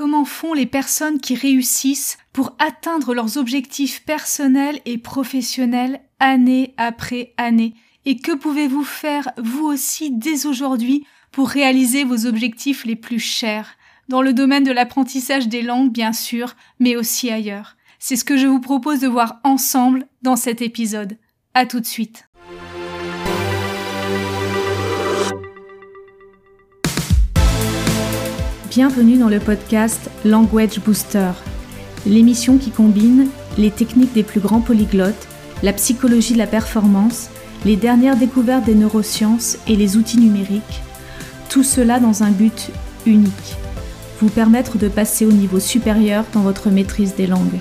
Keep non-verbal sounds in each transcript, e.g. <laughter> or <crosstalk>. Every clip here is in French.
comment font les personnes qui réussissent pour atteindre leurs objectifs personnels et professionnels année après année? Et que pouvez-vous faire vous aussi dès aujourd'hui pour réaliser vos objectifs les plus chers, dans le domaine de l'apprentissage des langues bien sûr, mais aussi ailleurs. C'est ce que je vous propose de voir ensemble dans cet épisode. À tout de suite. Bienvenue dans le podcast Language Booster, l'émission qui combine les techniques des plus grands polyglottes, la psychologie de la performance, les dernières découvertes des neurosciences et les outils numériques, tout cela dans un but unique, vous permettre de passer au niveau supérieur dans votre maîtrise des langues.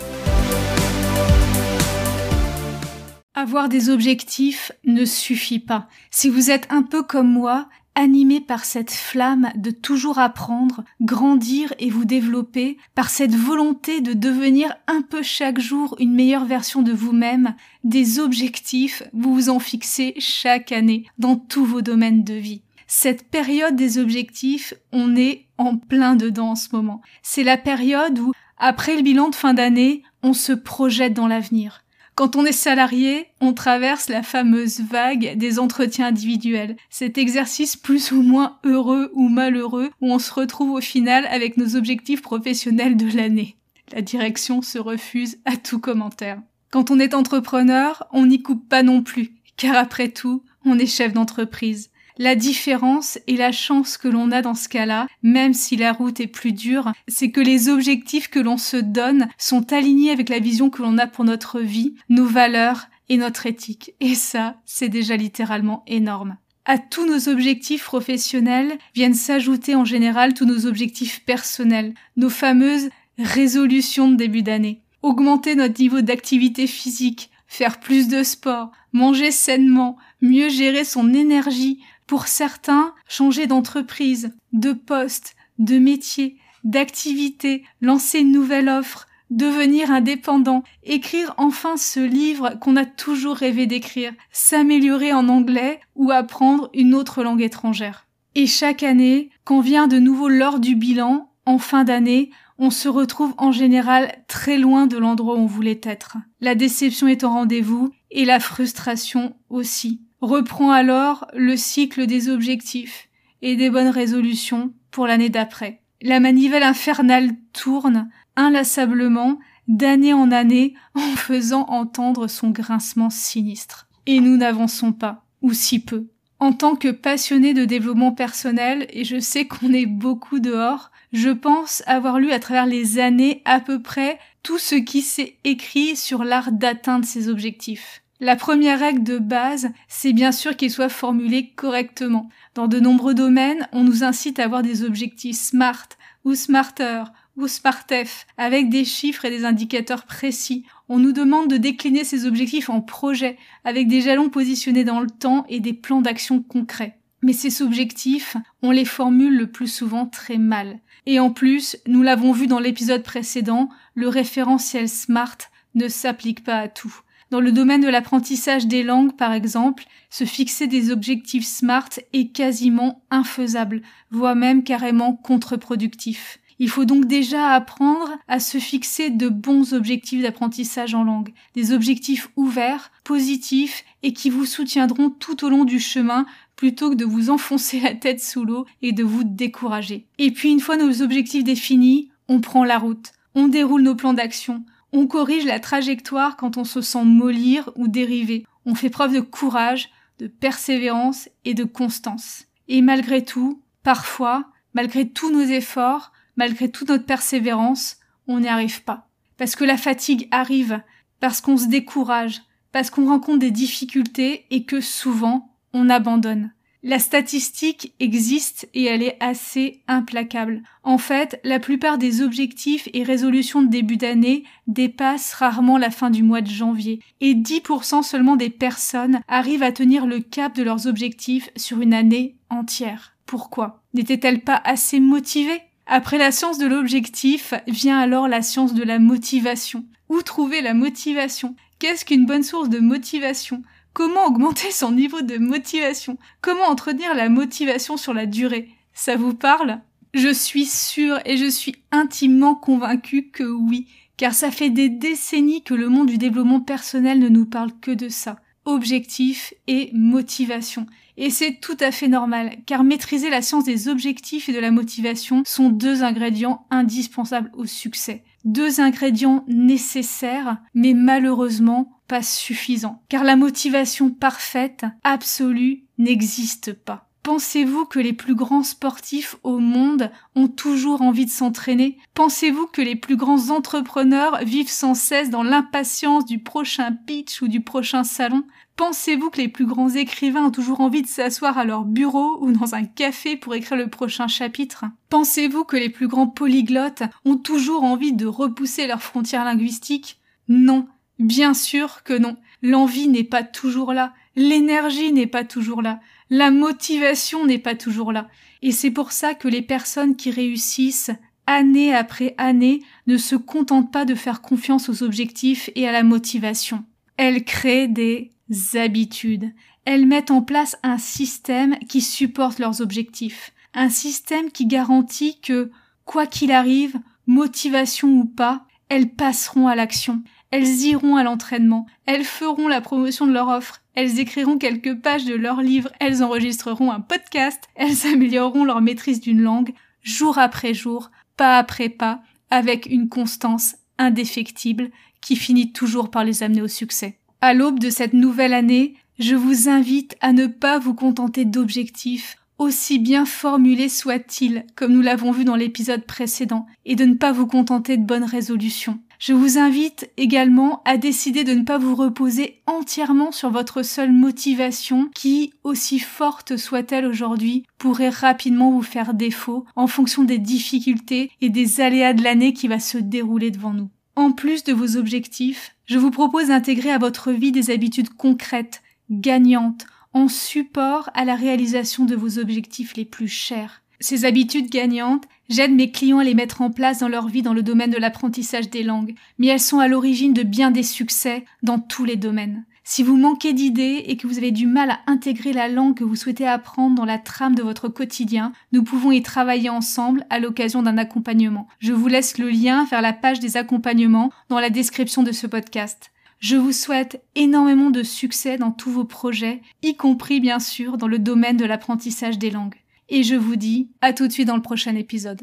Avoir des objectifs ne suffit pas. Si vous êtes un peu comme moi, animé par cette flamme de toujours apprendre, grandir et vous développer, par cette volonté de devenir un peu chaque jour une meilleure version de vous-même, des objectifs, vous vous en fixez chaque année dans tous vos domaines de vie. Cette période des objectifs, on est en plein dedans en ce moment. C'est la période où, après le bilan de fin d'année, on se projette dans l'avenir. Quand on est salarié, on traverse la fameuse vague des entretiens individuels, cet exercice plus ou moins heureux ou malheureux où on se retrouve au final avec nos objectifs professionnels de l'année. La direction se refuse à tout commentaire. Quand on est entrepreneur, on n'y coupe pas non plus, car après tout, on est chef d'entreprise. La différence et la chance que l'on a dans ce cas-là, même si la route est plus dure, c'est que les objectifs que l'on se donne sont alignés avec la vision que l'on a pour notre vie, nos valeurs et notre éthique. Et ça, c'est déjà littéralement énorme. À tous nos objectifs professionnels viennent s'ajouter en général tous nos objectifs personnels, nos fameuses résolutions de début d'année. Augmenter notre niveau d'activité physique, faire plus de sport, manger sainement, mieux gérer son énergie, pour certains, changer d'entreprise, de poste, de métier, d'activité, lancer une nouvelle offre, devenir indépendant, écrire enfin ce livre qu'on a toujours rêvé d'écrire, s'améliorer en anglais ou apprendre une autre langue étrangère. Et chaque année, quand vient de nouveau l'heure du bilan, en fin d'année, on se retrouve en général très loin de l'endroit où on voulait être. La déception est au rendez-vous et la frustration aussi. Reprend alors le cycle des objectifs et des bonnes résolutions pour l'année d'après. La manivelle infernale tourne inlassablement d'année en année en <laughs> faisant entendre son grincement sinistre. Et nous n'avançons pas, ou si peu. En tant que passionné de développement personnel, et je sais qu'on est beaucoup dehors, je pense avoir lu à travers les années à peu près tout ce qui s'est écrit sur l'art d'atteindre ses objectifs. La première règle de base, c'est bien sûr qu'il soit formulé correctement. Dans de nombreux domaines, on nous incite à avoir des objectifs SMART ou SMARTER ou SMARTEF avec des chiffres et des indicateurs précis. On nous demande de décliner ces objectifs en projets avec des jalons positionnés dans le temps et des plans d'action concrets. Mais ces objectifs, on les formule le plus souvent très mal. Et en plus, nous l'avons vu dans l'épisode précédent, le référentiel SMART ne s'applique pas à tout. Dans le domaine de l'apprentissage des langues, par exemple, se fixer des objectifs SMART est quasiment infaisable, voire même carrément contre-productif. Il faut donc déjà apprendre à se fixer de bons objectifs d'apprentissage en langue, des objectifs ouverts, positifs et qui vous soutiendront tout au long du chemin plutôt que de vous enfoncer la tête sous l'eau et de vous décourager. Et puis une fois nos objectifs définis, on prend la route, on déroule nos plans d'action, on corrige la trajectoire quand on se sent mollir ou dériver. On fait preuve de courage, de persévérance et de constance. Et malgré tout, parfois, malgré tous nos efforts, malgré toute notre persévérance, on n'y arrive pas. Parce que la fatigue arrive, parce qu'on se décourage, parce qu'on rencontre des difficultés et que souvent on abandonne. La statistique existe et elle est assez implacable. En fait, la plupart des objectifs et résolutions de début d'année dépassent rarement la fin du mois de janvier et 10% seulement des personnes arrivent à tenir le cap de leurs objectifs sur une année entière. Pourquoi? N'étaient-elles pas assez motivées? Après la science de l'objectif vient alors la science de la motivation. Où trouver la motivation? Qu'est-ce qu'une bonne source de motivation? Comment augmenter son niveau de motivation? Comment entretenir la motivation sur la durée? Ça vous parle? Je suis sûre et je suis intimement convaincue que oui, car ça fait des décennies que le monde du développement personnel ne nous parle que de ça. Objectif et motivation. Et c'est tout à fait normal, car maîtriser la science des objectifs et de la motivation sont deux ingrédients indispensables au succès. Deux ingrédients nécessaires, mais malheureusement pas suffisants. Car la motivation parfaite, absolue, n'existe pas. Pensez-vous que les plus grands sportifs au monde ont toujours envie de s'entraîner? Pensez-vous que les plus grands entrepreneurs vivent sans cesse dans l'impatience du prochain pitch ou du prochain salon? Pensez-vous que les plus grands écrivains ont toujours envie de s'asseoir à leur bureau ou dans un café pour écrire le prochain chapitre? Pensez-vous que les plus grands polyglottes ont toujours envie de repousser leurs frontières linguistiques? Non, bien sûr que non. L'envie n'est pas toujours là, l'énergie n'est pas toujours là, la motivation n'est pas toujours là. Et c'est pour ça que les personnes qui réussissent année après année ne se contentent pas de faire confiance aux objectifs et à la motivation. Elles créent des habitudes. Elles mettent en place un système qui supporte leurs objectifs, un système qui garantit que, quoi qu'il arrive, motivation ou pas, elles passeront à l'action, elles iront à l'entraînement, elles feront la promotion de leur offre, elles écriront quelques pages de leur livre, elles enregistreront un podcast, elles amélioreront leur maîtrise d'une langue, jour après jour, pas après pas, avec une constance indéfectible qui finit toujours par les amener au succès. À l'aube de cette nouvelle année, je vous invite à ne pas vous contenter d'objectifs, aussi bien formulés soient-ils, comme nous l'avons vu dans l'épisode précédent, et de ne pas vous contenter de bonnes résolutions. Je vous invite également à décider de ne pas vous reposer entièrement sur votre seule motivation qui, aussi forte soit-elle aujourd'hui, pourrait rapidement vous faire défaut en fonction des difficultés et des aléas de l'année qui va se dérouler devant nous. En plus de vos objectifs, je vous propose d'intégrer à votre vie des habitudes concrètes, gagnantes, en support à la réalisation de vos objectifs les plus chers. Ces habitudes gagnantes, j'aide mes clients à les mettre en place dans leur vie dans le domaine de l'apprentissage des langues, mais elles sont à l'origine de bien des succès dans tous les domaines. Si vous manquez d'idées et que vous avez du mal à intégrer la langue que vous souhaitez apprendre dans la trame de votre quotidien, nous pouvons y travailler ensemble à l'occasion d'un accompagnement. Je vous laisse le lien vers la page des accompagnements dans la description de ce podcast. Je vous souhaite énormément de succès dans tous vos projets, y compris bien sûr dans le domaine de l'apprentissage des langues. Et je vous dis à tout de suite dans le prochain épisode.